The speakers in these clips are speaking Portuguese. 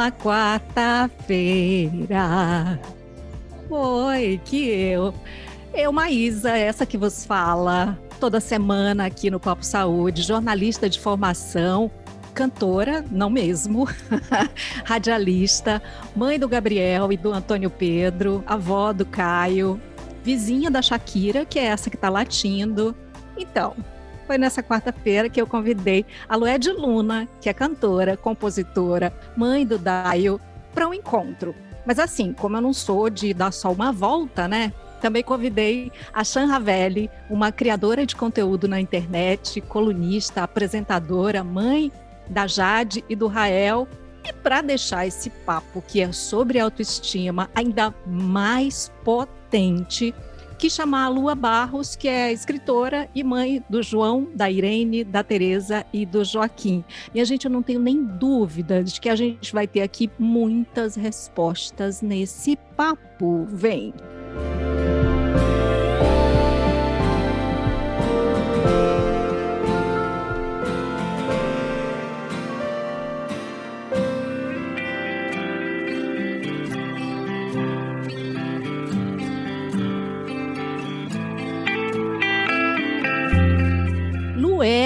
uma quarta-feira. Foi que eu, eu, Maísa, essa que vos fala toda semana aqui no Copo Saúde, jornalista de formação, cantora, não mesmo, radialista, mãe do Gabriel e do Antônio Pedro, avó do Caio, vizinha da Shakira, que é essa que está latindo. Então, foi nessa quarta-feira que eu convidei a Lued Luna, que é cantora, compositora, mãe do Daio, para um encontro. Mas assim, como eu não sou de dar só uma volta, né? Também convidei a Shan Ravelli, uma criadora de conteúdo na internet, colunista, apresentadora, mãe da Jade e do Rael. E para deixar esse papo que é sobre autoestima ainda mais potente, quis chamar a Lua Barros, que é escritora e mãe do João, da Irene, da Teresa e do Joaquim. E a gente não tem nem dúvida de que a gente vai ter aqui muitas respostas nesse papo. Vem!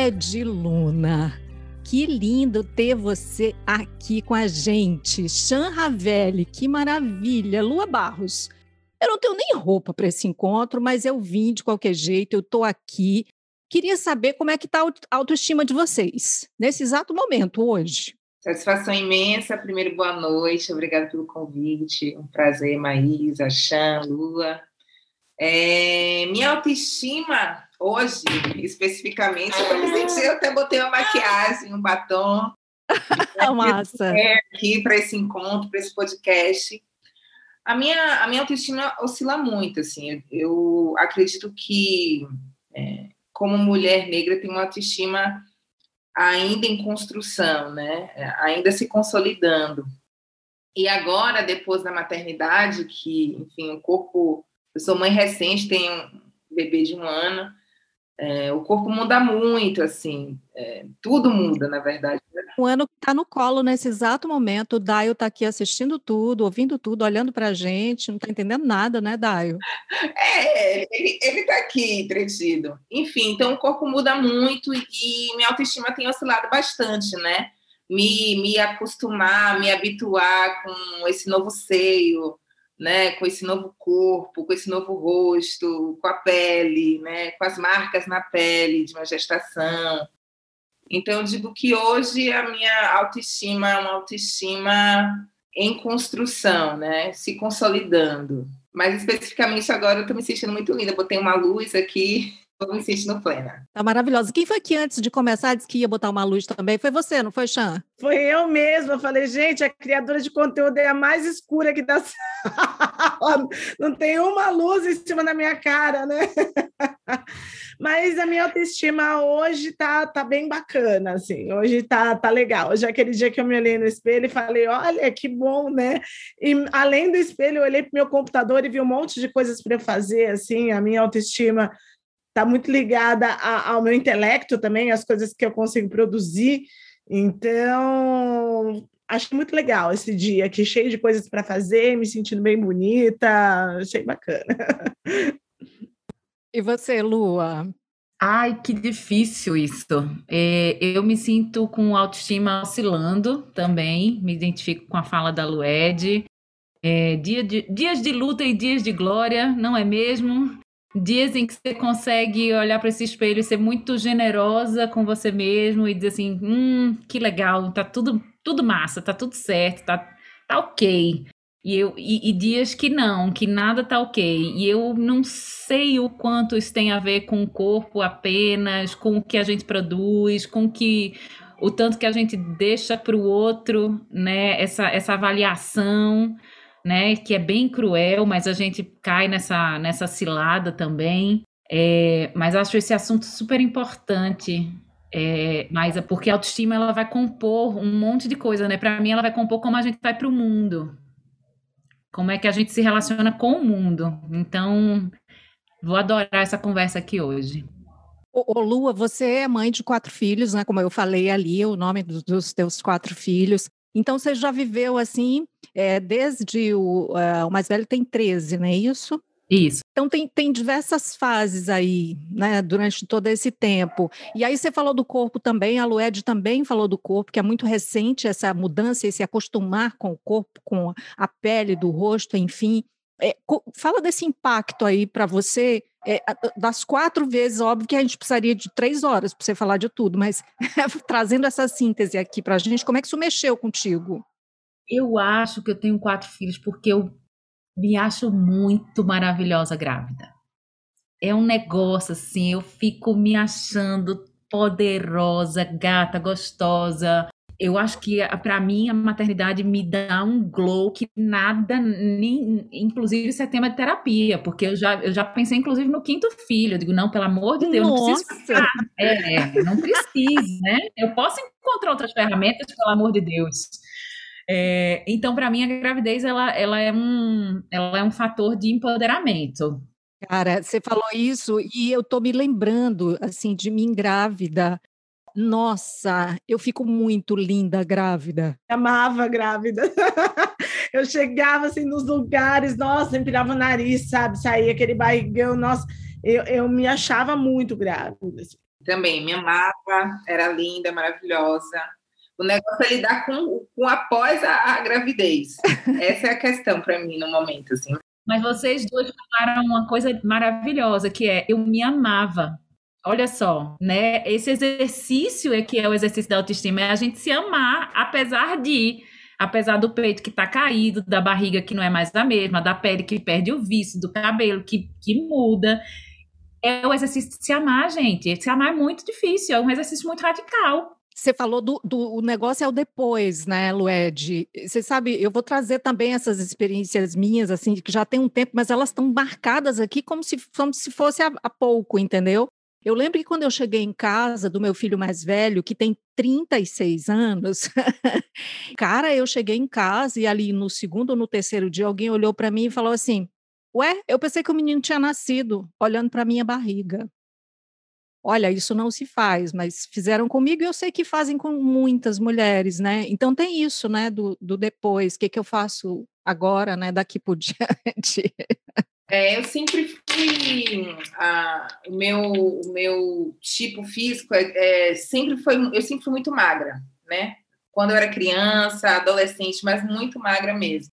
Ed Luna. Que lindo ter você aqui com a gente. Chan Ravelli, que maravilha. Lua Barros, eu não tenho nem roupa para esse encontro, mas eu vim de qualquer jeito, eu estou aqui. Queria saber como é que está a autoestima de vocês, nesse exato momento, hoje. Satisfação imensa. Primeiro, boa noite. Obrigada pelo convite. Um prazer, Maísa, Chan, Lua. É, minha autoestima hoje, especificamente, eu até botei uma maquiagem, um batom. Massa. Aqui para esse encontro, para esse podcast. A minha, a minha autoestima oscila muito, assim. Eu, eu acredito que, é, como mulher negra, tem uma autoestima ainda em construção, né? Ainda se consolidando. E agora, depois da maternidade, que, enfim, o corpo eu sou mãe recente, tenho um bebê de um ano. É, o corpo muda muito, assim, é, tudo muda, na verdade. O ano está no colo nesse exato momento. O Daio está aqui assistindo tudo, ouvindo tudo, olhando para a gente, não está entendendo nada, né, Daio? É, ele está aqui entretido. Enfim, então o corpo muda muito e minha autoestima tem oscilado bastante, né? Me, me acostumar, me habituar com esse novo seio, né, com esse novo corpo, com esse novo rosto, com a pele, né, com as marcas na pele de uma gestação. Então, eu digo que hoje a minha autoestima é uma autoestima em construção, né, se consolidando. Mas especificamente agora eu estou me sentindo muito linda. Botei uma luz aqui Estou me sentindo plena. Tá maravilhosa. Quem foi que antes de começar disse que ia botar uma luz também? Foi você, não foi, Chan? Foi eu mesma. Eu falei, gente, a criadora de conteúdo é a mais escura que dá. não tem uma luz em cima da minha cara, né? Mas a minha autoestima hoje tá, tá bem bacana, assim. Hoje tá, tá legal. Hoje é aquele dia que eu me olhei no espelho e falei, olha, que bom, né? E além do espelho, eu olhei para meu computador e vi um monte de coisas para fazer, assim. A minha autoestima está muito ligada a, ao meu intelecto também, as coisas que eu consigo produzir. Então, acho muito legal esse dia aqui, cheio de coisas para fazer, me sentindo bem bonita, achei bacana. E você, Lua? Ai, que difícil isso. É, eu me sinto com autoestima oscilando também, me identifico com a fala da Lued. É, dia de, dias de luta e dias de glória, não é mesmo? Dias em que você consegue olhar para esse espelho e ser muito generosa com você mesmo e dizer assim, hum, que legal, tá tudo, tudo massa, tá tudo certo, tá, tá ok. E, eu, e, e dias que não, que nada tá ok. E eu não sei o quanto isso tem a ver com o corpo apenas, com o que a gente produz, com que o tanto que a gente deixa para o outro, né? Essa, essa avaliação né? Que é bem cruel, mas a gente cai nessa, nessa cilada também. É, mas acho esse assunto super importante. É, mas porque a autoestima ela vai compor um monte de coisa, né? Para mim, ela vai compor como a gente vai para o mundo, como é que a gente se relaciona com o mundo. Então, vou adorar essa conversa aqui hoje. Ô, ô, Lua, você é mãe de quatro filhos, né? Como eu falei ali, o nome dos, dos teus quatro filhos. Então você já viveu assim, é, desde o, uh, o mais velho tem 13, não é isso? Isso. Então tem, tem diversas fases aí, né, durante todo esse tempo. E aí você falou do corpo também, a Lued também falou do corpo, que é muito recente essa mudança, esse acostumar com o corpo, com a pele do rosto, enfim. É, fala desse impacto aí para você, é, das quatro vezes, óbvio que a gente precisaria de três horas para você falar de tudo, mas trazendo essa síntese aqui para a gente, como é que isso mexeu contigo? Eu acho que eu tenho quatro filhos porque eu me acho muito maravilhosa grávida. É um negócio assim, eu fico me achando poderosa, gata, gostosa. Eu acho que para mim a maternidade me dá um glow que nada, nem, inclusive isso é tema de terapia, porque eu já, eu já pensei inclusive no quinto filho. Eu digo, não, pelo amor de Deus, Nossa. não preciso. É, não preciso, né? Eu posso encontrar outras ferramentas, pelo amor de Deus. É, então, para mim, a gravidez ela, ela, é um, ela é um fator de empoderamento. Cara, você falou isso e eu tô me lembrando assim de mim grávida. Nossa, eu fico muito linda grávida. Amava grávida. eu chegava assim nos lugares, nossa, empilhava o nariz, sabe? Saía aquele barrigão, nossa, eu, eu me achava muito grávida. Assim. Também, me amava, era linda, maravilhosa. O negócio é lidar com, com após a, a gravidez. Essa é a questão para mim no momento, assim. Mas vocês dois falaram uma coisa maravilhosa, que é eu me amava. Olha só, né? Esse exercício é que é o exercício da autoestima, é a gente se amar, apesar de, apesar do peito que está caído, da barriga que não é mais a mesma, da pele que perde o vício, do cabelo que, que muda. É o exercício de se amar, gente. Se amar é muito difícil, é um exercício muito radical. Você falou do, do negócio é o depois, né, Lued? Você sabe, eu vou trazer também essas experiências minhas, assim, que já tem um tempo, mas elas estão marcadas aqui como se, como se fosse há pouco, entendeu? Eu lembro que quando eu cheguei em casa do meu filho mais velho, que tem 36 anos, cara, eu cheguei em casa e ali no segundo ou no terceiro dia alguém olhou para mim e falou assim: Ué, eu pensei que o menino tinha nascido, olhando para minha barriga olha, isso não se faz, mas fizeram comigo e eu sei que fazem com muitas mulheres, né? Então tem isso, né, do, do depois, o que, que eu faço agora, né, daqui por diante. É, eu sempre fui a, o meu o meu tipo físico é, é, sempre foi eu sempre fui muito magra, né? Quando eu era criança, adolescente, mas muito magra mesmo.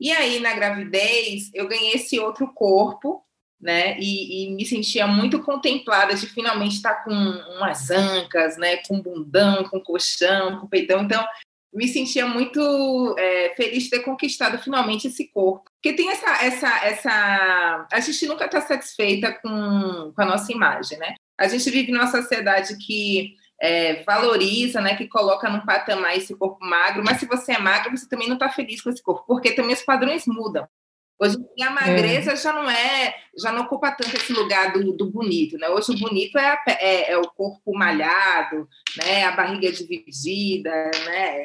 E aí na gravidez eu ganhei esse outro corpo né? E, e, me sentia muito contemplada de finalmente estar com umas ancas, né? Com bundão, com colchão, com peitão. Então, me sentia muito é, feliz de ter conquistado finalmente esse corpo. Porque tem essa, essa, essa. A gente nunca está satisfeita com, com a nossa imagem, né? A gente vive numa sociedade que é, valoriza, né, que coloca num patamar esse corpo magro, mas se você é magro, você também não está feliz com esse corpo, porque também os padrões mudam. Hoje a magreza é. já não é, já não ocupa tanto esse lugar do, do bonito, né? Hoje o bonito é, a, é, é, o corpo malhado, né? A barriga dividida, né?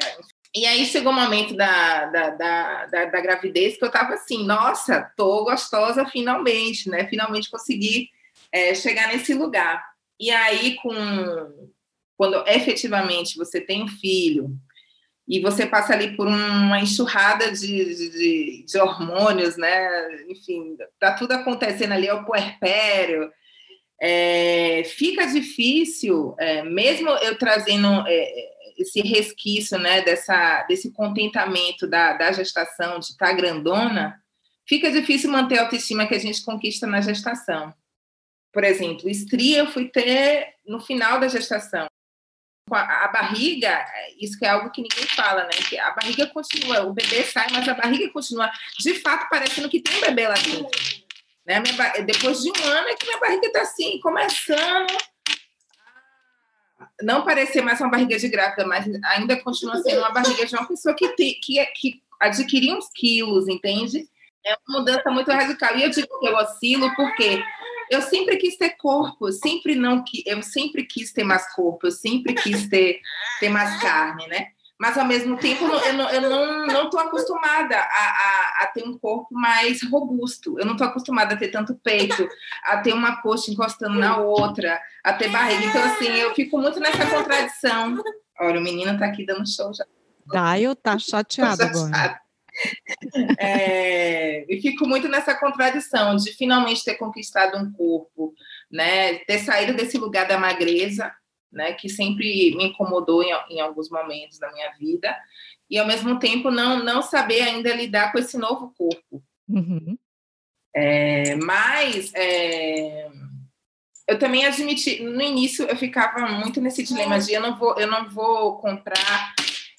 E aí chegou o momento da, da, da, da, da gravidez que eu estava assim, nossa, tô gostosa finalmente, né? Finalmente consegui é, chegar nesse lugar. E aí, com quando efetivamente você tem um filho, e você passa ali por uma enxurrada de, de, de hormônios, né? Enfim, tá tudo acontecendo ali, é o puerpério. É, fica difícil, é, mesmo eu trazendo é, esse resquício, né, dessa, desse contentamento da, da gestação, de estar tá grandona, fica difícil manter a autoestima que a gente conquista na gestação. Por exemplo, estria eu fui ter no final da gestação a, barriga, isso que é algo que ninguém fala, né? Que a barriga continua, o bebê sai, mas a barriga continua, de fato, parecendo que tem um bebê lá dentro. Né? Minha, depois de um ano é que minha barriga está assim, começando não parecer mais uma barriga de grávida, mas ainda continua sendo uma barriga de uma pessoa que, te, que, que adquiriu uns quilos, entende? É uma mudança muito radical. E eu digo que eu oscilo porque eu sempre quis ter corpo, eu sempre não eu sempre quis ter mais corpo, eu sempre quis ter, ter mais carne, né? Mas ao mesmo tempo eu não, eu não, não tô acostumada a, a, a ter um corpo mais robusto. Eu não tô acostumada a ter tanto peito, a ter uma coxa encostando na outra, a ter barriga. Então, assim, eu fico muito nessa contradição. Olha, o menino tá aqui dando show já. Daio tá chateado agora. É, e fico muito nessa contradição de finalmente ter conquistado um corpo, né? Ter saído desse lugar da magreza, né? Que sempre me incomodou em, em alguns momentos da minha vida, e ao mesmo tempo não, não saber ainda lidar com esse novo corpo. Uhum. É, mas é, eu também admiti, no início eu ficava muito nesse dilema de eu não vou, eu não vou comprar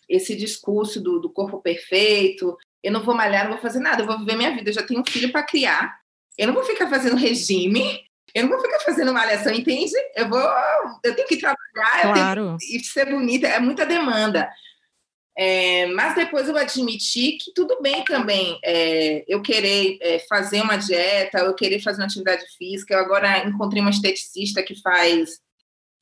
esse discurso do, do corpo perfeito, eu não vou malhar, não vou fazer nada, eu vou viver minha vida, eu já tenho um filho para criar, eu não vou ficar fazendo regime, eu não vou ficar fazendo malhação, entende? Eu vou, eu tenho que trabalhar, claro. eu tenho que ser bonita, é muita demanda. É, mas depois eu admiti que tudo bem também é, eu querer é, fazer uma dieta, eu querer fazer uma atividade física. Eu agora encontrei uma esteticista que faz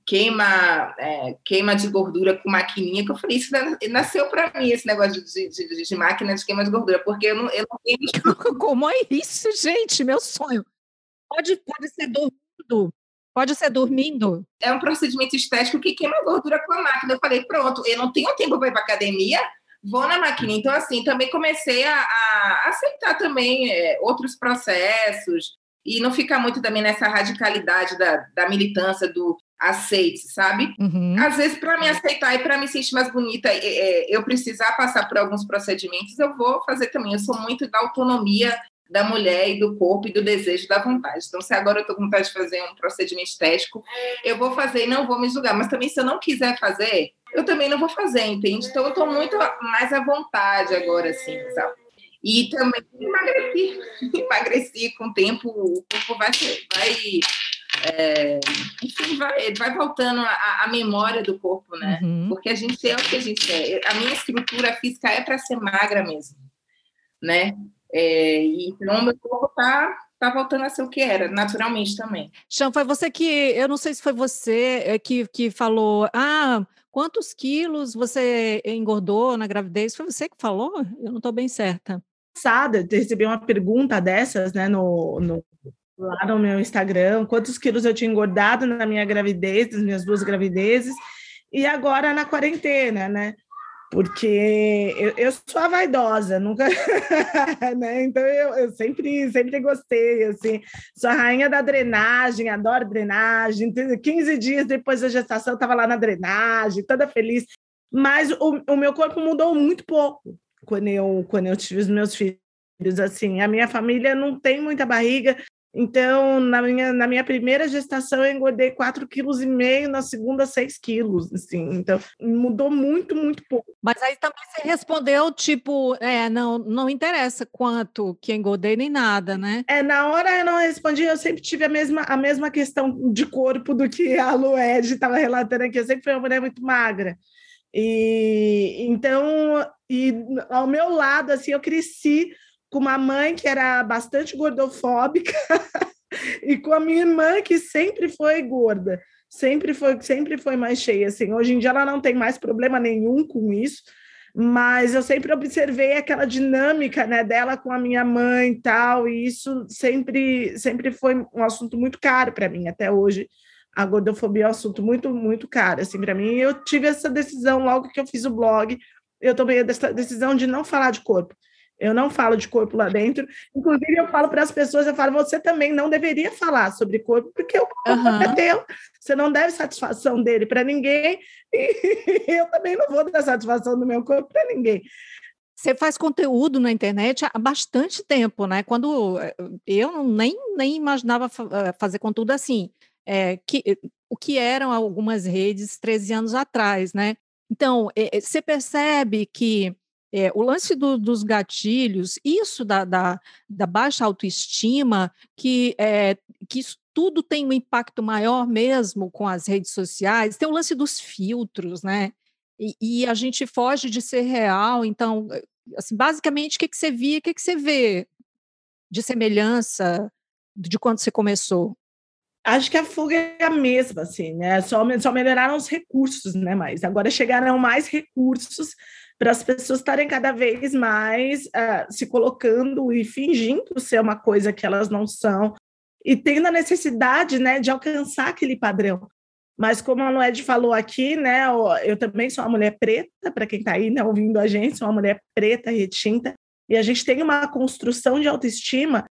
queima é, queima de gordura com maquininha, que eu falei, isso nasceu para mim, esse negócio de, de, de, máquina de queima de gordura, porque eu não, eu não tenho... Como é isso, gente? Meu sonho. Pode, pode ser dormindo, pode ser dormindo. É um procedimento estético que queima gordura com a máquina. Eu falei, pronto, eu não tenho tempo para ir para academia, vou na máquina. Então, assim, também comecei a, a aceitar também é, outros processos, e não ficar muito também nessa radicalidade da, da militância do aceite, sabe? Uhum. Às vezes, para me aceitar e para me sentir mais bonita, é, eu precisar passar por alguns procedimentos, eu vou fazer também. Eu sou muito da autonomia da mulher e do corpo e do desejo da vontade. Então, se agora eu estou com vontade de fazer um procedimento estético, eu vou fazer e não vou me julgar. Mas também, se eu não quiser fazer, eu também não vou fazer, entende? Então, eu estou muito mais à vontade agora, assim, sabe? E também emagreci, emagreci com o tempo, o corpo vai, vai é, enfim, vai, vai voltando a, a, memória do corpo, né? Uhum. Porque a gente é o que a gente é. A minha estrutura física é para ser magra mesmo, né? É, então, meu corpo tá, tá voltando a ser o que era, naturalmente também. Chão, foi você que, eu não sei se foi você é, que, que falou, ah, quantos quilos você engordou na gravidez? Foi você que falou? Eu não estou bem certa. Passada, recebi uma pergunta dessas, né, no, no lá no meu Instagram, quantos quilos eu tinha engordado na minha gravidez, nas minhas duas gravidezes, e agora na quarentena, né? Porque eu, eu sou a vaidosa, nunca, né? Então eu, eu sempre, sempre gostei, assim, sou a rainha da drenagem, adoro drenagem. 15 dias depois da gestação, estava lá na drenagem, toda feliz. Mas o, o meu corpo mudou muito pouco quando eu, quando eu tive os meus filhos assim, a minha família não tem muita barriga, então, na minha, na minha primeira gestação, eu engordei 4,5 kg, na segunda, 6 quilos, assim. Então, mudou muito, muito pouco. Mas aí também você respondeu, tipo, é, não, não interessa quanto que engordei nem nada, né? É, na hora eu não respondi, eu sempre tive a mesma, a mesma questão de corpo do que a Lued estava relatando aqui. Eu sempre fui uma mulher muito magra. E então, e ao meu lado, assim, eu cresci com uma mãe que era bastante gordofóbica e com a minha irmã que sempre foi gorda, sempre foi, sempre foi mais cheia. Assim, hoje em dia ela não tem mais problema nenhum com isso, mas eu sempre observei aquela dinâmica né, dela com a minha mãe e tal, e isso sempre, sempre foi um assunto muito caro para mim até hoje. A gordofobia é um assunto muito, muito caro assim para mim. Eu tive essa decisão logo que eu fiz o blog, eu tomei a decisão de não falar de corpo eu não falo de corpo lá dentro. Inclusive, eu falo para as pessoas, eu falo, você também não deveria falar sobre corpo, porque o corpo uhum. é teu. Você não deve satisfação dele para ninguém, e eu também não vou dar satisfação do meu corpo para ninguém. Você faz conteúdo na internet há bastante tempo, né? Quando eh, eu nem, nem imaginava eh, fazer conteúdo assim, é, que, o que eram algumas redes 13 anos atrás, né? Então, você percebe que é, o lance do, dos gatilhos, isso da, da, da baixa autoestima, que, é, que isso tudo tem um impacto maior mesmo com as redes sociais, tem o lance dos filtros, né? E, e a gente foge de ser real, então, assim, basicamente, o que, que você via, o que, que você vê de semelhança de quando você começou? Acho que a fuga é a mesma, assim, né? Só, só melhoraram os recursos, né? Mas agora chegaram mais recursos para as pessoas estarem cada vez mais uh, se colocando e fingindo ser uma coisa que elas não são, e tendo a necessidade né, de alcançar aquele padrão. Mas como a Noed falou aqui, né, eu também sou uma mulher preta, para quem está aí né, ouvindo a gente, sou uma mulher preta, retinta, e a gente tem uma construção de autoestima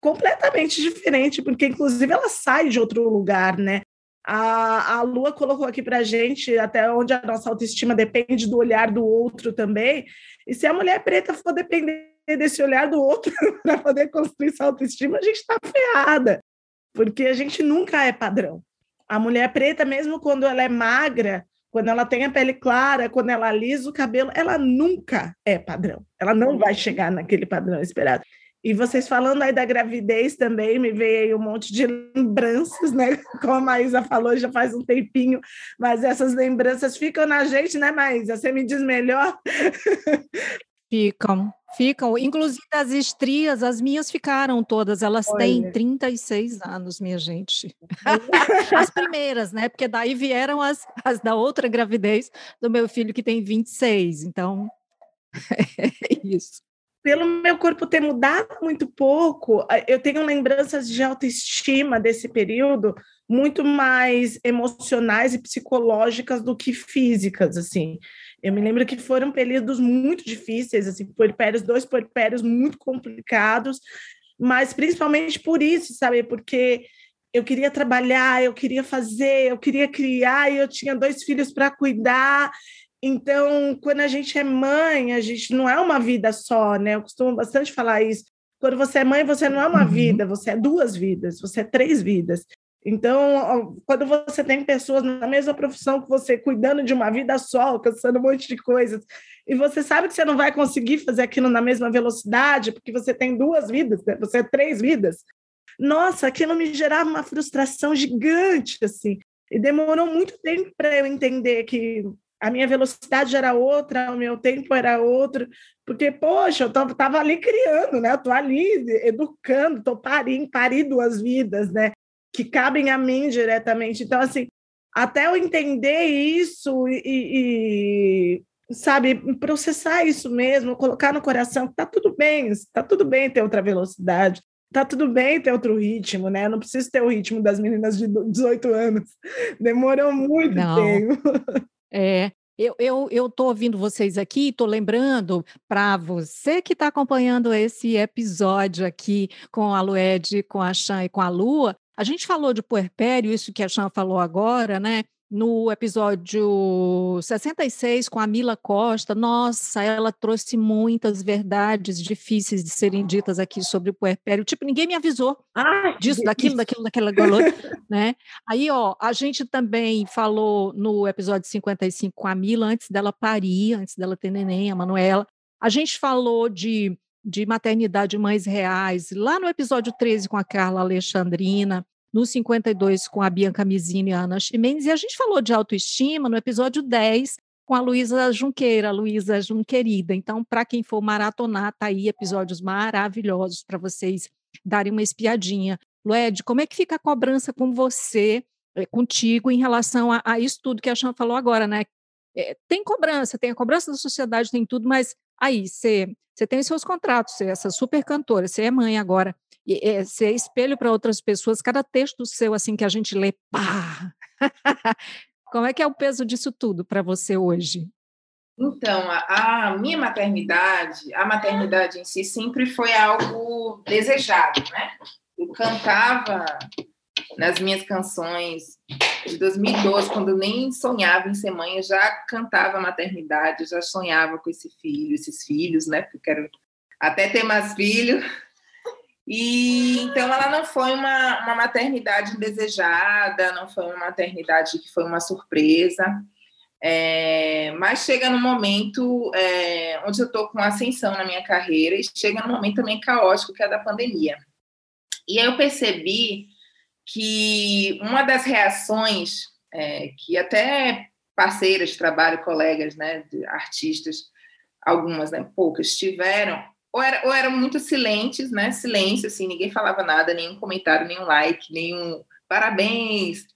completamente diferente, porque inclusive ela sai de outro lugar, né? A, a Lua colocou aqui para a gente até onde a nossa autoestima depende do olhar do outro também. E se a mulher preta for depender desse olhar do outro para poder construir sua autoestima, a gente está ferrada, porque a gente nunca é padrão. A mulher preta, mesmo quando ela é magra, quando ela tem a pele clara, quando ela alisa o cabelo, ela nunca é padrão. Ela não vai chegar naquele padrão esperado. E vocês falando aí da gravidez também, me veio aí um monte de lembranças, né? Como a Maísa falou, já faz um tempinho, mas essas lembranças ficam na gente, né, Maísa? Você me diz melhor? Ficam, ficam. Inclusive as estrias, as minhas ficaram todas. Elas Olha. têm 36 anos, minha gente. as primeiras, né? Porque daí vieram as, as da outra gravidez do meu filho, que tem 26. Então, é isso pelo meu corpo ter mudado muito pouco, eu tenho lembranças de autoestima desse período muito mais emocionais e psicológicas do que físicas, assim. Eu me lembro que foram períodos muito difíceis, assim, puerpérios, dois puerpérios muito complicados, mas principalmente por isso, sabe? Porque eu queria trabalhar, eu queria fazer, eu queria criar, e eu tinha dois filhos para cuidar, então, quando a gente é mãe, a gente não é uma vida só, né? Eu costumo bastante falar isso. Quando você é mãe, você não é uma uhum. vida, você é duas vidas, você é três vidas. Então, quando você tem pessoas na mesma profissão que você, cuidando de uma vida só, alcançando um monte de coisas, e você sabe que você não vai conseguir fazer aquilo na mesma velocidade, porque você tem duas vidas, né? você é três vidas. Nossa, aquilo me gerava uma frustração gigante, assim. E demorou muito tempo para eu entender que a minha velocidade era outra, o meu tempo era outro, porque, poxa, eu estava ali criando, né? Eu estou ali educando, estou parindo, pari duas vidas, né? Que cabem a mim diretamente. Então, assim, até eu entender isso e, e sabe, processar isso mesmo, colocar no coração que tá tudo bem, tá tudo bem ter outra velocidade, tá tudo bem ter outro ritmo, né? Eu não preciso ter o ritmo das meninas de 18 anos. Demorou muito não. tempo. É, eu estou eu, ouvindo vocês aqui, estou lembrando para você que está acompanhando esse episódio aqui com a Lued, com a Chan e com a Lua, a gente falou de puerpério, isso que a Chan falou agora, né? No episódio 66 com a Mila Costa, nossa, ela trouxe muitas verdades difíceis de serem ditas aqui sobre o puerpério. Tipo, ninguém me avisou ah, disso, daquilo, daquilo, daquela né? Aí, ó, a gente também falou no episódio 55 com a Mila, antes dela parir, antes dela ter neném, a Manuela. A gente falou de, de maternidade mães reais, lá no episódio 13 com a Carla Alexandrina no 52 com a Bianca Mizini e a Ana Chimenez, e a gente falou de autoestima no episódio 10 com a Luísa Junqueira, Luísa Junquerida. Então, para quem for maratonar, tá aí episódios maravilhosos para vocês darem uma espiadinha. Lued, como é que fica a cobrança com você, eh, contigo, em relação a, a isso tudo que a Chan falou agora, né? É, tem cobrança, tem a cobrança da sociedade, tem tudo, mas aí você tem os seus contratos, você é essa super cantora, você é mãe agora é, ser espelho para outras pessoas, cada texto seu assim que a gente lê, pá! Como é que é o peso disso tudo para você hoje? Então, a, a, minha maternidade, a maternidade em si sempre foi algo desejado, né? Eu cantava nas minhas canções de 2012, quando nem sonhava em ser mãe, eu já cantava maternidade, eu já sonhava com esse filho, esses filhos, né? Porque eu quero até ter mais filhos. E então ela não foi uma, uma maternidade indesejada, não foi uma maternidade que foi uma surpresa. É, mas chega no momento é, onde eu estou com ascensão na minha carreira e chega no momento também caótico que é da pandemia. E aí eu percebi que uma das reações é, que até parceiras de trabalho, colegas, né, artistas, algumas, né, poucas, tiveram, ou, era, ou eram muito silentes, né? Silêncio, assim, ninguém falava nada, nenhum comentário, nenhum like, nenhum parabéns.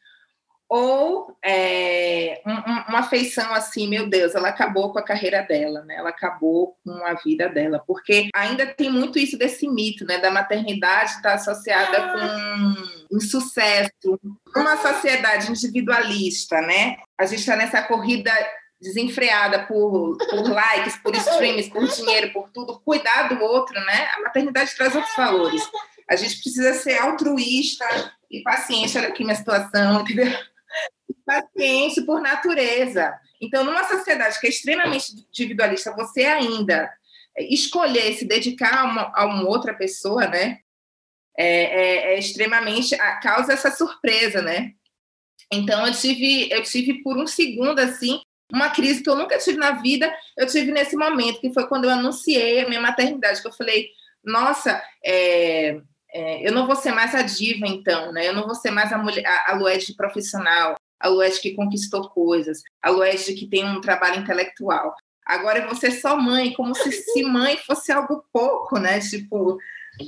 Ou é, um, uma feição assim, meu Deus, ela acabou com a carreira dela, né? Ela acabou com a vida dela, porque ainda tem muito isso desse mito, né? Da maternidade estar tá associada com insucesso, uma sociedade individualista, né? A gente está nessa corrida desenfreada por, por likes, por streams, por dinheiro, por tudo, cuidar do outro, né? A maternidade traz outros valores. A gente precisa ser altruísta e paciente, olha aqui minha situação, entendeu? Paciente por natureza. Então, numa sociedade que é extremamente individualista, você ainda escolher se dedicar a uma, a uma outra pessoa, né? É, é, é extremamente causa essa surpresa, né? Então eu tive eu tive por um segundo assim uma crise que eu nunca tive na vida, eu tive nesse momento, que foi quando eu anunciei a minha maternidade, que eu falei, nossa, é, é, eu não vou ser mais a diva, então, né? Eu não vou ser mais a, mulher, a, a Lued profissional, a Lued que conquistou coisas, a Lued que tem um trabalho intelectual. Agora eu vou ser só mãe, como se, se mãe fosse algo pouco, né? Tipo,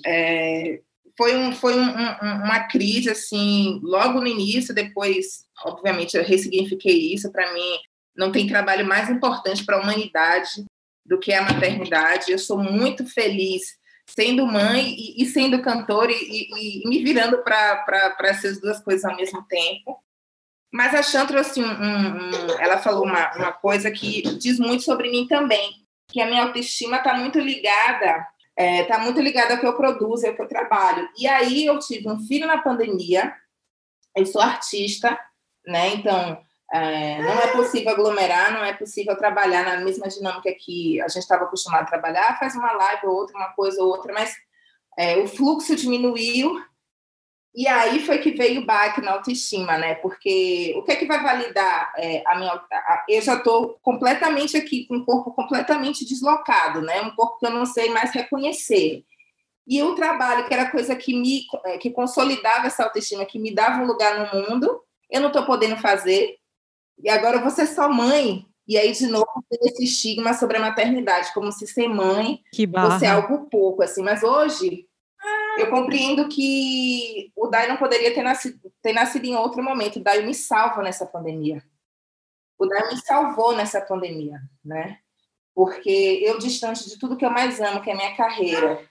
é, foi, um, foi um, um, uma crise, assim, logo no início, depois, obviamente, eu ressignifiquei isso. Para mim, não tem trabalho mais importante para a humanidade do que a maternidade. Eu sou muito feliz sendo mãe e, e sendo cantora e, e, e me virando para essas duas coisas ao mesmo tempo. Mas a Chan trouxe um, um, ela falou uma, uma coisa que diz muito sobre mim também, que a minha autoestima está muito ligada, está é, tá muito ligada ao que eu produzo, ao que eu trabalho. E aí eu tive um filho na pandemia, eu sou artista, né? Então é, não é possível aglomerar, não é possível trabalhar na mesma dinâmica que a gente estava acostumado a trabalhar, faz uma live ou outra, uma coisa ou outra, mas é, o fluxo diminuiu e aí foi que veio o baque na autoestima, né? Porque o que é que vai validar é, a minha. A, eu já estou completamente aqui, com o corpo completamente deslocado, né? Um corpo que eu não sei mais reconhecer. E o trabalho, que era coisa que me é, que consolidava essa autoestima, que me dava um lugar no mundo, eu não estou podendo fazer. E agora você é só mãe. E aí, de novo, tem esse estigma sobre a maternidade, como se ser mãe fosse é algo pouco, assim. Mas hoje, eu compreendo que o Dai não poderia ter nascido, ter nascido em outro momento. O Dai me salva nessa pandemia. O Dai me salvou nessa pandemia, né? Porque eu, distante de tudo que eu mais amo, que é a minha carreira,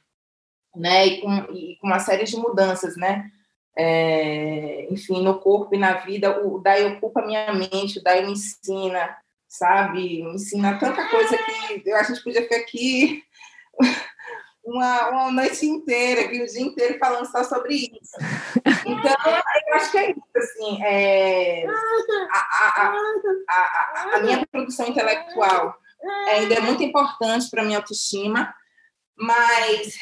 né? E com, e com uma série de mudanças, né? É, enfim, no corpo e na vida, o Dai ocupa minha mente, o Dai me ensina, sabe? Me ensina tanta coisa que eu, a gente podia ficar aqui uma, uma noite inteira, aqui, o dia inteiro falando só sobre isso. Então, eu acho que é isso, assim, é, a, a, a, a, minha produção intelectual ainda é muito importante para a minha autoestima, mas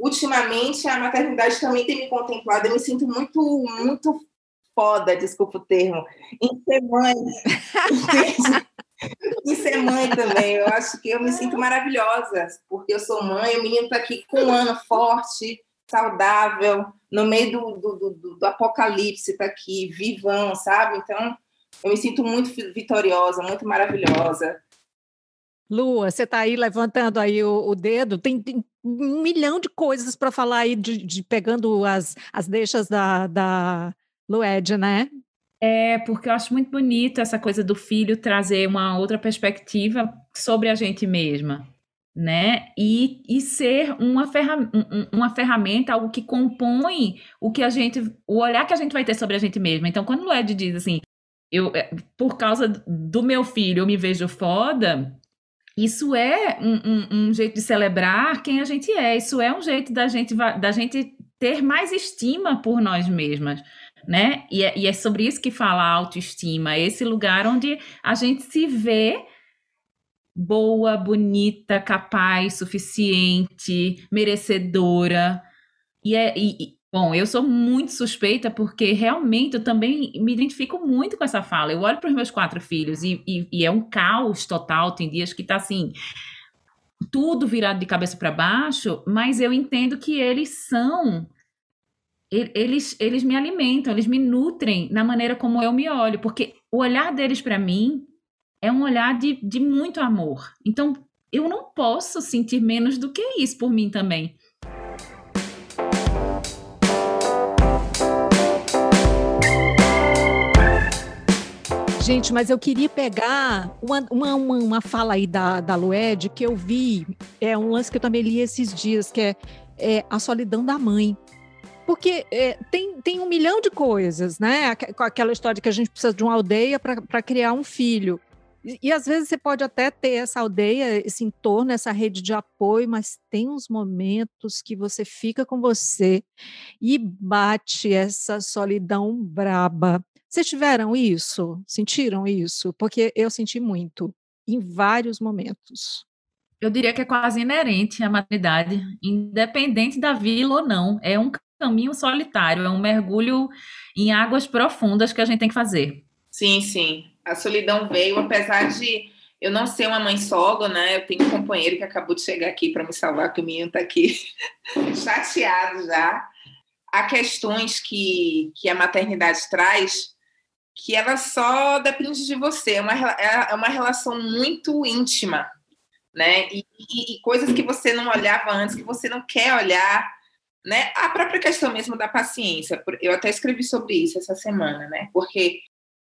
ultimamente a maternidade também tem me contemplado. Eu me sinto muito, muito foda, desculpa o termo, em ser mãe. em ser mãe também. Eu acho que eu me sinto maravilhosa, porque eu sou mãe, o menino está aqui com um ano forte, saudável, no meio do, do, do, do apocalipse, está aqui, vivão, sabe? Então, eu me sinto muito vitoriosa, muito maravilhosa. Lua, você está aí levantando aí o, o dedo, tem, tem, um milhão de coisas para falar aí, de, de, pegando as, as deixas da, da Lued, né? É, porque eu acho muito bonito essa coisa do filho trazer uma outra perspectiva sobre a gente mesma, né? E, e ser uma, ferra, uma ferramenta, algo que compõe o que a gente, o olhar que a gente vai ter sobre a gente mesma. Então, quando Lued diz assim, eu, é, por causa do meu filho, eu me vejo foda, isso é um, um, um, jeito de celebrar quem a gente é. Isso é um jeito da gente, da gente ter mais estima por nós mesmas, né? E é, e é sobre isso que fala a autoestima, esse lugar onde a gente se vê boa, bonita, capaz, suficiente, merecedora. E, é, e, Bom, eu sou muito suspeita porque realmente eu também me identifico muito com essa fala. Eu olho para os meus quatro filhos e, e, e, é um caos total. Tem dias que está assim, tudo virado de cabeça para baixo, mas eu entendo que eles são. Eles, eles me alimentam, eles me nutrem na maneira como eu me olho, porque o olhar deles para mim é um olhar de, de muito amor. Então, eu não posso sentir menos do que isso por mim também. Gente, mas eu queria pegar uma, uma, uma, fala aí da, da Lued que eu vi, é um lance que eu também li esses dias, que é, é a solidão da mãe. porque é, tem, tem um milhão de coisas, né? Aquela história que a gente precisa de uma aldeia para criar um filho. E, e, às vezes você pode até ter essa aldeia, esse entorno, essa rede de apoio, mas tem uns momentos que você fica com você e bate essa solidão braba. Vocês tiveram isso? Sentiram isso? Porque eu senti muito, em vários momentos. Eu diria que é quase inerente à maternidade, independente da vila ou não. É um caminho solitário, é um mergulho em águas profundas que a gente tem que fazer. Sim, sim. A solidão veio, apesar de eu não ser uma mãe solo, né? Eu tenho um companheiro que acabou de chegar aqui para me salvar, que o menino está aqui chateado já. Há questões que, que a maternidade traz que ela só depende de você, é uma, é, é uma relação muito íntima, né? E, e, e, coisas que você não olhava antes, que você não quer olhar, né? A própria questão mesmo da paciência, eu até escrevi sobre isso essa semana, né? Porque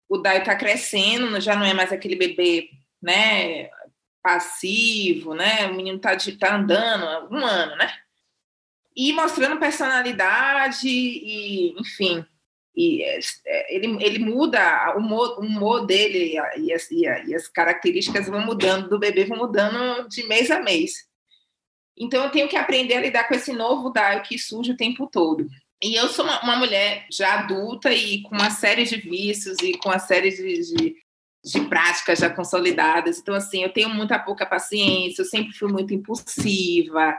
o Dai está crescendo, já não é mais aquele bebê, né? Passivo, né? O menino está tá andando um ano, né? E mostrando personalidade e, enfim, e é, ele, ele muda o humor, o humor dele e as, e as características vão mudando do bebê, vão mudando de mês a mês. Então eu tenho que aprender a lidar com esse novo Daio que surge o tempo todo. E eu sou uma, uma, mulher já adulta e com uma série de vícios e com uma série de, de, de práticas já consolidadas. Então, assim, eu tenho muita pouca paciência, eu sempre fui muito impulsiva,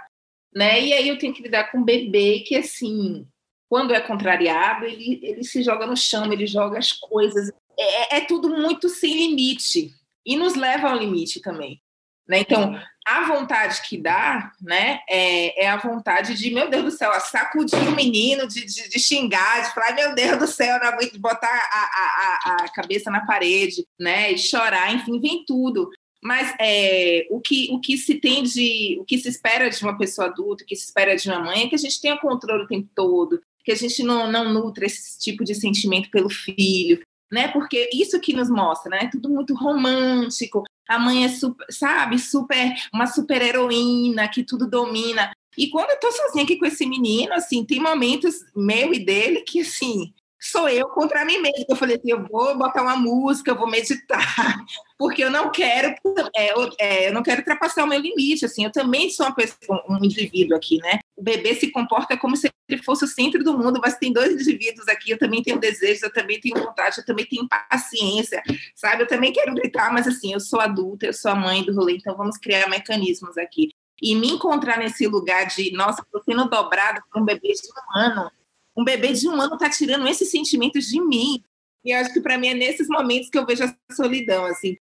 né? E aí eu tenho que lidar com um bebê que, assim, quando é contrariado, ele, ele se joga no chão, ele joga as coisas. É, é tudo muito sem limite. E nos leva ao limite também. Né? Então, a vontade que dá, né, é, é, a vontade de, meu Deus do céu, sacudir o menino, de, de, de, xingar, de falar, meu Deus do céu, não aguento, de botar a, a, a, cabeça na parede, né, e chorar, enfim, vem tudo. Mas é, o, que, o que se tem de, o que se espera de uma pessoa adulta, o que se espera de uma mãe é que a gente tenha controle o tempo todo, que a gente não, não esse tipo de sentimento pelo filho, né? Porque isso que nos mostra, né? Tudo muito romântico. A mãe é super, sabe, super, uma super heroína que tudo domina. E quando eu tô sozinha aqui com esse menino, assim, tem momentos meu e dele que, assim, sou eu contra mim mesma. Eu falei assim, eu vou botar uma música, eu vou meditar, porque eu não quero, é, eu, é, eu, não quero ultrapassar o meu limite, assim, eu também sou pessoa, um indivíduo aqui, né? O bebê se comporta como se ele fosse o centro do mundo, mas tem dois indivíduos aqui, eu também tenho desejos, eu também tenho vontade, eu também tenho paciência, sabe? Eu também quero gritar, mas assim, eu sou adulta, eu sou a mãe do rolê, então vamos criar mecanismos aqui. E me encontrar nesse lugar de, nossa, estou sendo dobrada por um bebê de um ano, um bebê de um ano está tirando esses sentimentos de mim. E acho que para mim é nesses momentos que eu vejo a solidão, assim.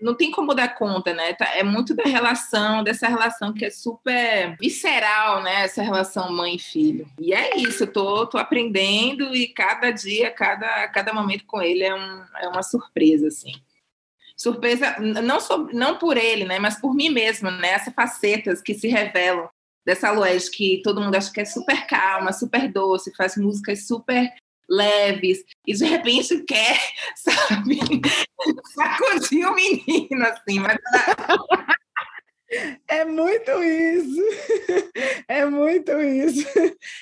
Não tem como dar conta, né? Tá, é muito da relação, dessa relação que é super visceral, né? Essa relação mãe e filho. E é isso, eu tô, tô aprendendo e cada dia, cada, cada momento com ele é, um, é uma surpresa, assim. Surpresa, não, só, não por ele, né? Mas por mim mesma, né? Essas facetas que se revelam dessa Luez que todo mundo acha que é super calma, super doce, faz músicas super leves, e de repente quer, sabe, sacudir o menino, assim, mas é muito isso, é muito isso.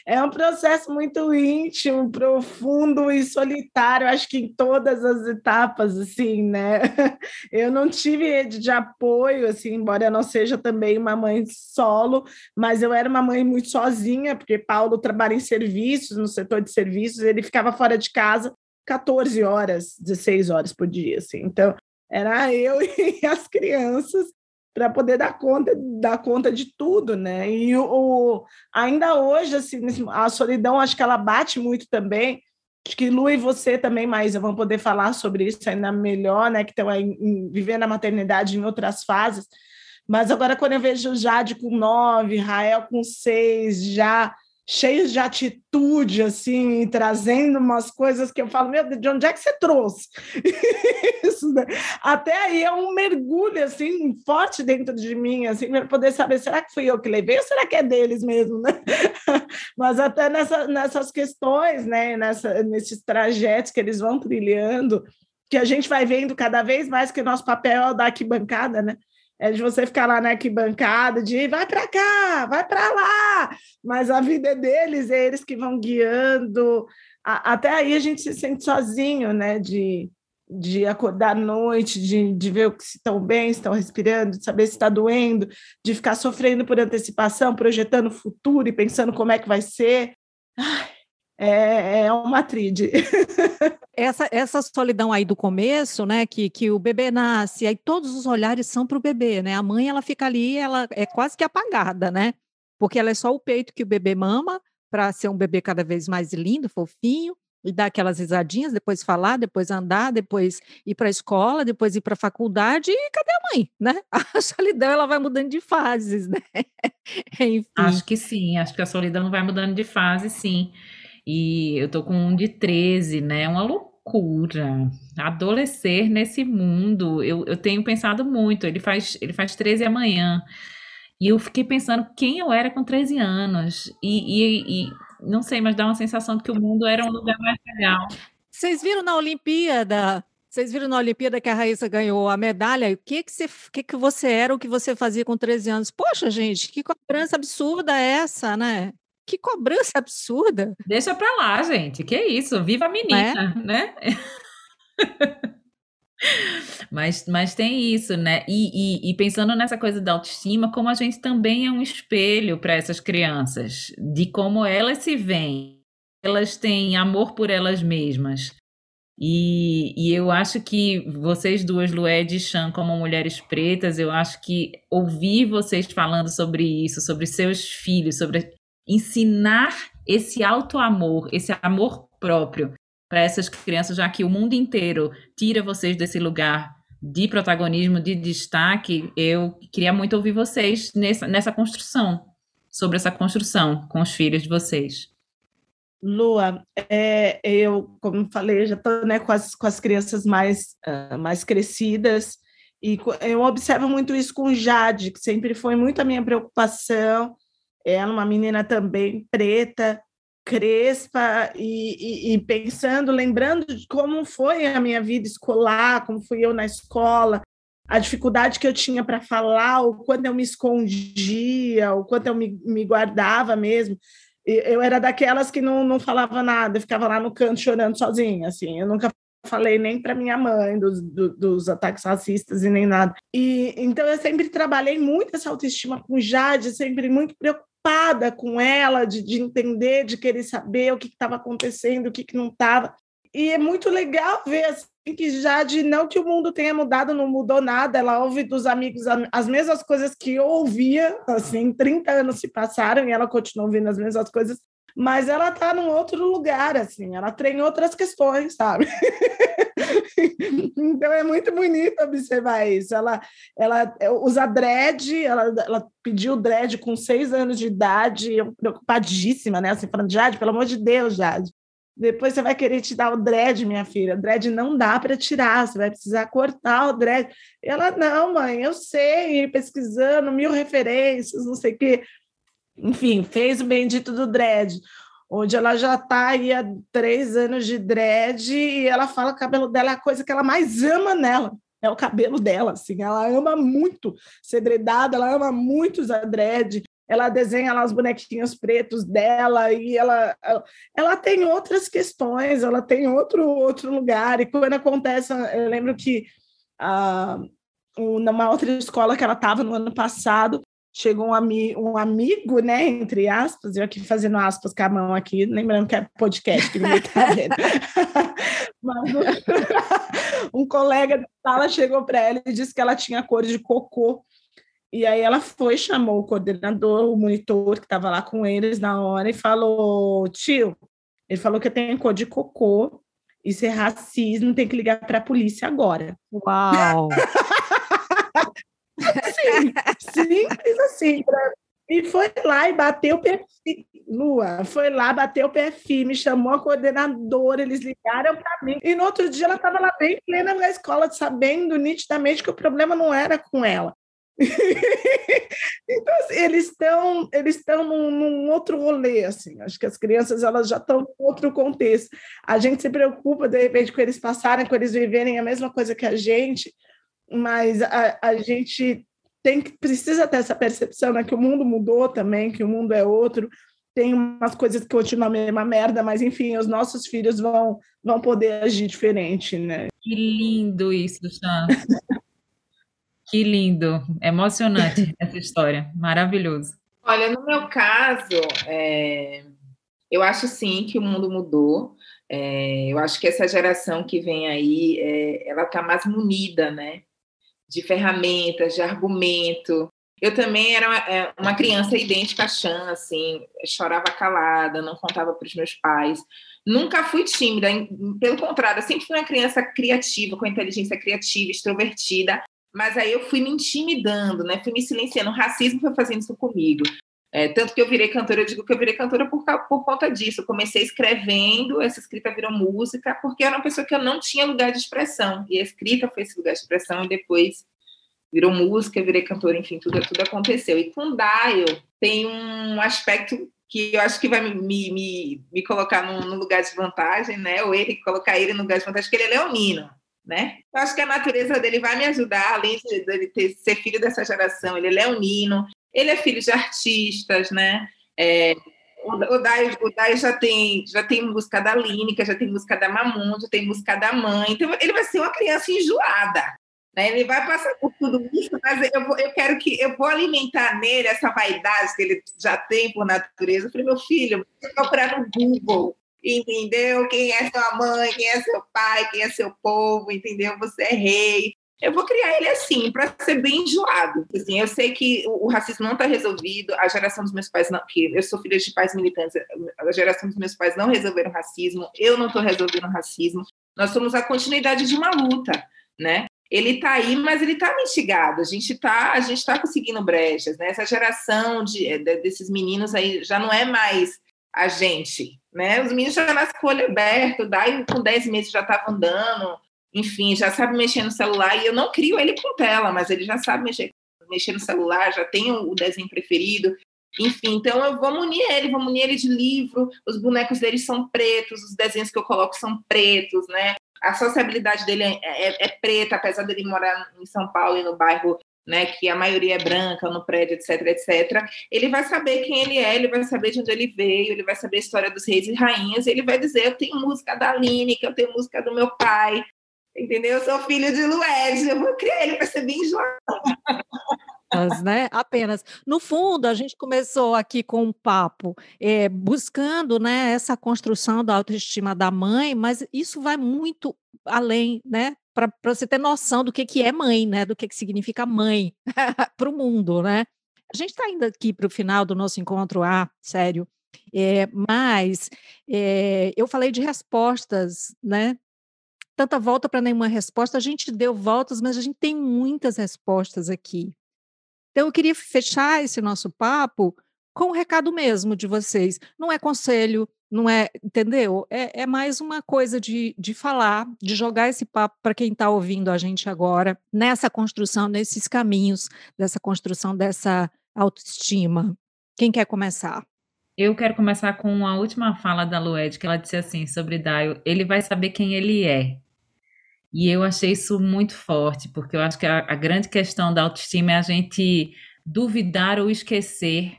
É um processo muito íntimo, profundo e solitário, acho que em todas as etapas, assim, né? Eu não tive rede de apoio, assim, embora eu não seja também uma mãe solo, mas eu era uma mãe muito sozinha, porque Paulo trabalha em serviços, no setor de serviços, ele ficava fora de casa 14 horas, 16 horas por dia, assim. Então, era eu e as crianças para poder dar conta, dar conta de tudo, né? E o, o, ainda hoje, assim, a solidão, acho que ela bate muito também. Acho que Lu e você também, Maísa, vão poder falar sobre isso ainda melhor, né? Que estão aí vivendo a maternidade em outras fases. Mas agora, quando eu vejo Jade com nove, Rael com seis, já cheios de atitude, assim, trazendo umas coisas que eu falo, meu Deus, de onde é que você trouxe? Isso, né? Até aí é um mergulho, assim, forte dentro de mim, assim, para poder saber, será que fui eu que levei ou será que é deles mesmo, né? Mas até nessa, nessas questões, né, nessa, nesses trajetos que eles vão trilhando, que a gente vai vendo cada vez mais que nosso papel é o da arquibancada, né? É de você ficar lá na arquibancada, de vai para cá, vai para lá, mas a vida é deles, é eles que vão guiando. A, até aí a gente se sente sozinho, né? De, de acordar à noite, de, de ver se estão bem, se estão respirando, de saber se está doendo, de ficar sofrendo por antecipação, projetando o futuro e pensando como é que vai ser. Ai, é, é uma tríade. essa, essa solidão aí do começo, né, que, que o bebê nasce, aí todos os olhares são para o bebê, né? A mãe, ela fica ali, ela é quase que apagada, né? Porque ela é só o peito que o bebê mama para ser um bebê cada vez mais lindo, fofinho, e dar aquelas risadinhas, depois falar, depois andar, depois ir para a escola, depois ir para a faculdade, e cadê a mãe, né? A solidão, ela vai mudando de fases, né? Enfim. Acho que sim, acho que a solidão vai mudando de fase, sim. E eu tô com um de 13, né? Uma loucura. Adolescer nesse mundo. Eu, eu tenho pensado muito. Ele faz, ele faz 13 amanhã. E eu fiquei pensando quem eu era com 13 anos. E, e, e não sei, mas dá uma sensação de que o mundo era um lugar mais legal. Vocês viram na Olimpíada? Vocês viram na Olimpíada que a Raíssa ganhou a medalha? O que que você, que que você era, o que você fazia com 13 anos? Poxa, gente, que cobrança absurda é essa, né? Que cobrança absurda. Deixa pra lá, gente. Que isso? Viva a menina, é? né? mas, mas tem isso, né? E, e, e, pensando nessa coisa da autoestima, como a gente também é um espelho para essas crianças, de como elas se veem, elas têm amor por elas mesmas. E, e eu acho que vocês duas, Lued e Chan, como mulheres pretas, eu acho que ouvir vocês falando sobre isso, sobre seus filhos, sobre ensinar esse auto-amor, esse amor próprio para essas crianças, já que o mundo inteiro tira vocês desse lugar de protagonismo, de destaque, eu queria muito ouvir vocês nessa, nessa construção, sobre essa construção com os filhos de vocês. Lua, é, eu, como falei, já estou né, com, as, com as crianças mais, uh, mais crescidas, e eu observo muito isso com Jade, que sempre foi muito a minha preocupação, ela, uma menina também preta, crespa, e, e, e, pensando, lembrando de como foi a minha vida escolar, como fui eu na escola, a dificuldade que eu tinha para falar, o quanto eu me escondia, o quanto eu me, me guardava mesmo. Eu era daquelas que não, não falava nada, ficava lá no canto chorando sozinha, assim. Eu nunca falei nem para minha mãe dos, do, dos ataques racistas e nem nada. E então eu sempre trabalhei muito essa autoestima com Jade, sempre muito preocupada preocupada com ela, de, de entender, de querer saber o que estava acontecendo, o que, que não estava. E é muito legal ver assim, que já de não que o mundo tenha mudado, não mudou nada, ela ouve dos amigos as mesmas coisas que eu ouvia, assim, 30 anos se passaram e ela continua ouvindo as mesmas coisas, mas ela está num outro lugar, assim, ela tem outras questões, sabe? então é muito bonito observar isso. Ela, ela usa dread, ela, ela pediu dread com seis anos de idade, preocupadíssima, né? Assim, falando, Jade, pelo amor de Deus, Jade. Depois você vai querer te dar o dread, minha filha. O dread não dá para tirar, você vai precisar cortar o dread. Ela, não, mãe, eu sei, pesquisando mil referências, não sei o quê. Enfim, fez o bendito do dread onde ela já está aí há três anos de dread e ela fala que o cabelo dela é a coisa que ela mais ama nela. É o cabelo dela, assim, ela ama muito ser dredada, ela ama muito usar dread, ela desenha lá os bonequinhos pretos dela e ela, ela tem outras questões, ela tem outro, outro lugar. E quando acontece, eu lembro que ah, numa outra escola que ela estava no ano passado, chegou um, ami um amigo, né, entre aspas, eu aqui fazendo aspas com a mão aqui, lembrando que é podcast, que ninguém está vendo. Mas um, um colega da sala chegou para ela e disse que ela tinha cor de cocô. E aí ela foi, chamou o coordenador, o monitor que estava lá com eles na hora e falou, tio, ele falou que eu tenho cor de cocô, isso é racismo, tem que ligar para a polícia agora. Uau! Simples assim. Pra... E foi lá e bateu o pé Lua, foi lá, bateu o pé firme, chamou a coordenadora, eles ligaram para mim. E no outro dia ela estava lá bem plena na escola, sabendo nitidamente que o problema não era com ela. então, assim, eles estão eles estão num, num, outro rolê, assim. Acho que as crianças elas já estão em outro contexto. A gente se preocupa, de repente, com eles passarem, com eles viverem a mesma coisa que a gente, mas a, a gente tem que precisa ter essa percepção, né, que o mundo mudou também, que o mundo é outro, tem umas coisas que continuam a mesma merda, mas enfim, os nossos filhos vão vão poder agir diferente, né? Que lindo isso, Chan. que lindo, emocionante essa história, maravilhoso. Olha, no meu caso, é, eu acho sim que o mundo mudou. É, eu acho que essa geração que vem aí, é, ela está mais munida, né? De ferramentas, de argumento. Eu também era uma, é, criança idêntica a Chan, assim, chorava calada, não contava para os meus pais. Nunca fui tímida, pelo contrário, sempre fui uma criança criativa, com inteligência criativa, extrovertida, mas aí eu fui me intimidando, né? Fui me silenciando. O racismo foi fazendo isso comigo. É, tanto que eu virei cantora, eu digo que eu virei cantora por, por conta disso. Eu comecei escrevendo, essa escrita virou música, porque eu era uma pessoa que eu não tinha lugar de expressão. E a escrita foi esse lugar de expressão, e depois virou música, virei cantora, enfim, tudo, tudo aconteceu. E com Dial tem um aspecto que eu acho que vai me, me, me colocar num, lugar de vantagem, né? Ou ele colocar ele no lugar de vantagem, porque ele é leonino, né? Eu acho que a natureza dele vai me ajudar, além de, de ter, ser filho dessa geração, ele é leonino, ele é filho de artistas, né? É, o, Dai, o Dai já tem, já tem música da Línica, já tem música da Mamun, já tem música da mãe. Então, ele vai ser uma criança enjoada. Né? Ele vai passar por tudo isso, mas eu, vou, eu quero que eu vou alimentar nele essa vaidade que ele já tem por natureza. Eu falei, meu filho, você procurar no Google, entendeu? Quem é sua mãe, quem é seu pai, quem é seu povo, entendeu? Você é rei. Eu vou criar ele assim, para ser bem enjoado. Assim, eu sei que o, racismo não está resolvido, a geração dos meus pais não, que eu sou filha de pais militantes, a geração dos meus pais não resolveram racismo, eu não estou resolvendo o racismo. Nós somos a continuidade de uma luta, né? Ele está aí, mas ele está mitigado. A gente está, a gente está conseguindo brechas, né? Essa geração de, de, desses meninos aí já não é mais a gente, né? Os meninos já nascem com o olho aberto, daí com 10 meses já estavam andando, enfim, já sabe mexer no celular, e eu não crio ele com tela, mas ele já sabe mexer, mexer no celular, já tem o desenho preferido, enfim, então eu vou munir ele, vou munir ele de livro, os bonecos dele são pretos, os desenhos que eu coloco são pretos, né? A sociabilidade dele é, é, é preta, apesar dele morar em São Paulo e no bairro né, que a maioria é branca no prédio, etc, etc, ele vai saber quem ele é, ele vai saber de onde ele veio, ele vai saber a história dos reis e rainhas, e ele vai dizer, eu tenho música da Aline, que eu tenho música do meu pai, Entendeu? Eu sou filho de Lued, eu vou criar ele para ser bem enjoado. Mas, né? Apenas. No fundo, a gente começou aqui com um papo é, buscando né, essa construção da autoestima da mãe, mas isso vai muito além, né? Para você ter noção do que, que é mãe, né? Do que, que significa mãe para o mundo, né? A gente está indo aqui para o final do nosso encontro A, sério. É, mas é, eu falei de respostas, né? Tanta volta para nenhuma resposta. A gente deu voltas, mas a gente tem muitas respostas aqui. Então, eu queria fechar esse nosso papo com o recado mesmo de vocês. Não é conselho, não é, entendeu? É, é mais uma coisa de, de falar, de jogar esse papo para quem está ouvindo a gente agora, nessa construção, nesses caminhos, dessa construção dessa autoestima. Quem quer começar? Eu quero começar com a última fala da Lued, que ela disse assim sobre Daio: ele vai saber quem ele é. E eu achei isso muito forte, porque eu acho que a, a grande questão da autoestima é a gente duvidar ou esquecer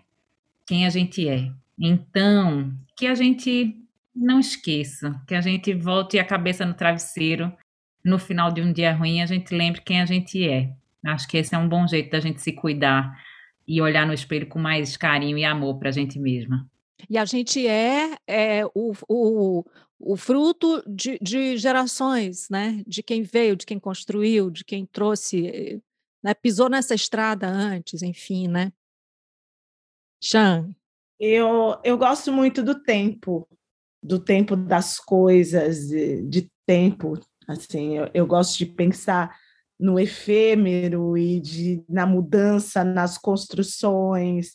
quem a gente é. Então, que a gente não esqueça, que a gente volte a cabeça no travesseiro no final de um dia ruim, a gente lembre quem a gente é. Acho que esse é um bom jeito da gente se cuidar e olhar no espelho com mais carinho e amor para a gente mesma. E a gente é, é o, o, o fruto de, de, gerações, né? De quem veio, de quem construiu, de quem trouxe, né? pisou nessa estrada antes, enfim, né? Chan. Eu, eu gosto muito do tempo, do tempo das coisas, de, de tempo. Assim, eu, eu gosto de pensar no efêmero e de, na mudança, nas construções.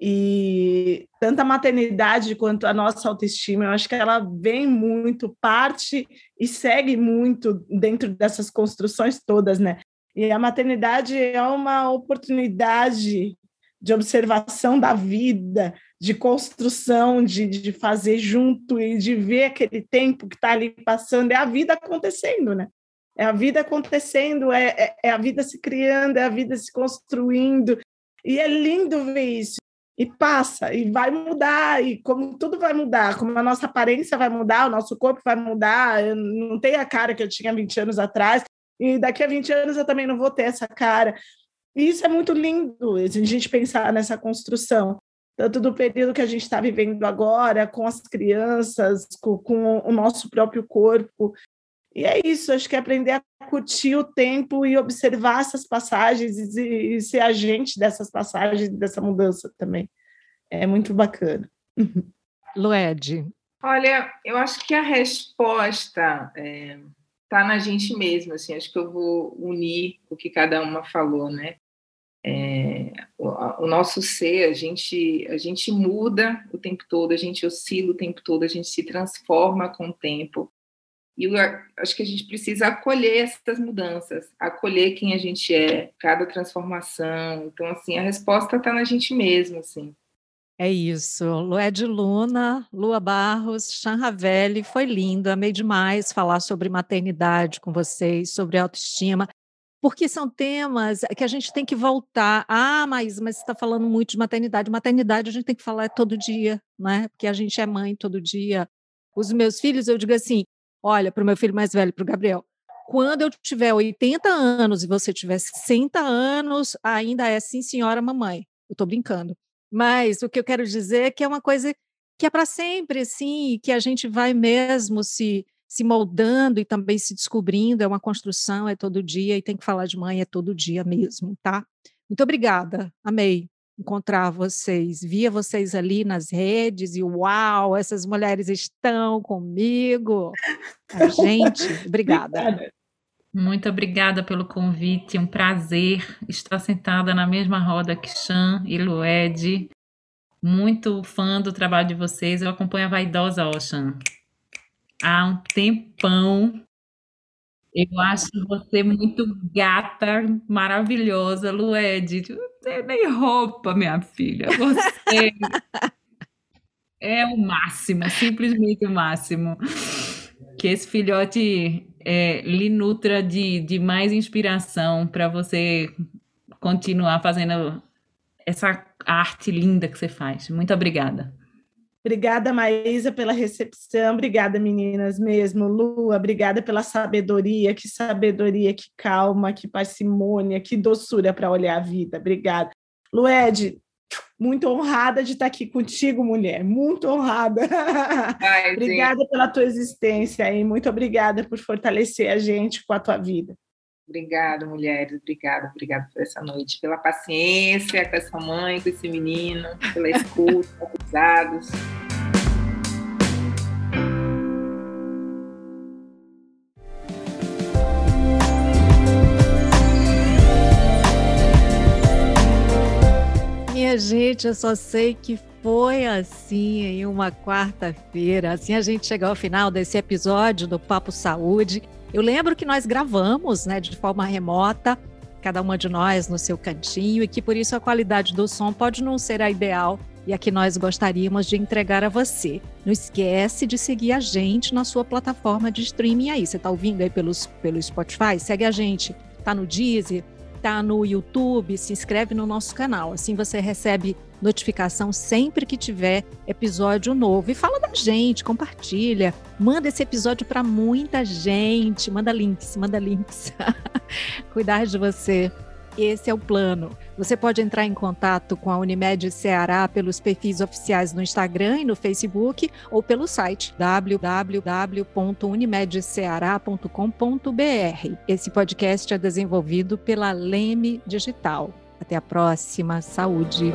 E tanto a maternidade quanto a nossa autoestima, eu acho que ela vem muito, parte e segue muito dentro dessas construções todas, né? E a maternidade é uma oportunidade de observação da vida, de construção, de, de fazer junto e de ver aquele tempo que está ali passando, é a vida acontecendo, né? É a vida acontecendo, é, é, é a vida se criando, é a vida se construindo. E é lindo ver isso e passa, e vai mudar, e como tudo vai mudar, como a nossa aparência vai mudar, o nosso corpo vai mudar, eu não tenho a cara que eu tinha 20 anos atrás, e daqui a 20 anos eu também não vou ter essa cara. E isso é muito lindo, a gente pensar nessa construção, tanto do período que a gente está vivendo agora, com as crianças, com, com o nosso próprio corpo, e é isso, acho que é aprender a curtir o tempo e observar essas passagens e, e ser agente dessas passagens, dessa mudança também. É muito bacana. Lued. Olha, eu acho que a resposta está é, tá na gente mesmo. Assim, acho que eu vou unir o que cada uma falou, né? É, o, o, nosso ser, a gente, a gente muda o tempo todo, a gente oscila o tempo todo, a gente se transforma com o tempo. E eu acho que a gente precisa acolher essas mudanças, acolher quem a gente é, cada transformação. Então, assim, a resposta está na gente mesmo, assim. É isso. Lued Luna, Lua Barros, Chan Ravelli, foi lindo, amei demais falar sobre maternidade com vocês, sobre autoestima, porque são temas que a gente tem que voltar. Ah, mas, mas você está falando muito de maternidade. Maternidade a gente tem que falar todo dia, né? Porque a gente é mãe todo dia. Os meus filhos, eu digo assim, Olha, para o meu filho mais velho, para o Gabriel, quando eu tiver 80 anos e você tiver 60 anos, ainda é sim, senhora mamãe. Eu estou brincando. Mas o que eu quero dizer é que é uma coisa que é para sempre, assim, que a gente vai mesmo se, se moldando e também se descobrindo. É uma construção, é todo dia, e tem que falar de mãe, é todo dia mesmo, tá? Muito obrigada, amei encontrar vocês, via vocês ali nas redes e uau, essas mulheres estão comigo. A gente, obrigada. Muito obrigada pelo convite, um prazer estar sentada na mesma roda que Chan e Lued. Muito fã do trabalho de vocês, eu acompanho a Vaidosa Ocean há um tempão eu acho você muito gata, maravilhosa, Lued. Não tem nem roupa, minha filha. Você é o máximo, simplesmente o máximo. Que esse filhote é, lhe nutra de, de mais inspiração para você continuar fazendo essa arte linda que você faz. Muito obrigada. Obrigada, Maísa, pela recepção. Obrigada, meninas, mesmo. Lua, obrigada pela sabedoria. Que sabedoria, que calma, que parcimônia, que doçura para olhar a vida. Obrigada. Lued, muito honrada de estar aqui contigo, mulher. Muito honrada. Ai, obrigada pela tua existência e muito obrigada por fortalecer a gente com a tua vida. Obrigada, mulheres. Obrigada, obrigada por essa noite, pela paciência com essa mãe, com esse menino, pela escuta, acusados. Minha gente, eu só sei que foi assim em uma quarta-feira. Assim a gente chegou ao final desse episódio do Papo Saúde. Eu lembro que nós gravamos, né, de forma remota, cada uma de nós no seu cantinho, e que por isso a qualidade do som pode não ser a ideal e a que nós gostaríamos de entregar a você. Não esquece de seguir a gente na sua plataforma de streaming aí. Você está ouvindo aí pelos, pelo Spotify? Segue a gente. Tá no Deezer, tá no YouTube, se inscreve no nosso canal. Assim você recebe notificação sempre que tiver episódio novo. E fala da gente, compartilha, manda esse episódio para muita gente, manda links, manda links. Cuidar de você. Esse é o plano. Você pode entrar em contato com a Unimed Ceará pelos perfis oficiais no Instagram e no Facebook ou pelo site www.unimedceará.com.br. Esse podcast é desenvolvido pela Leme Digital. Até a próxima. Saúde.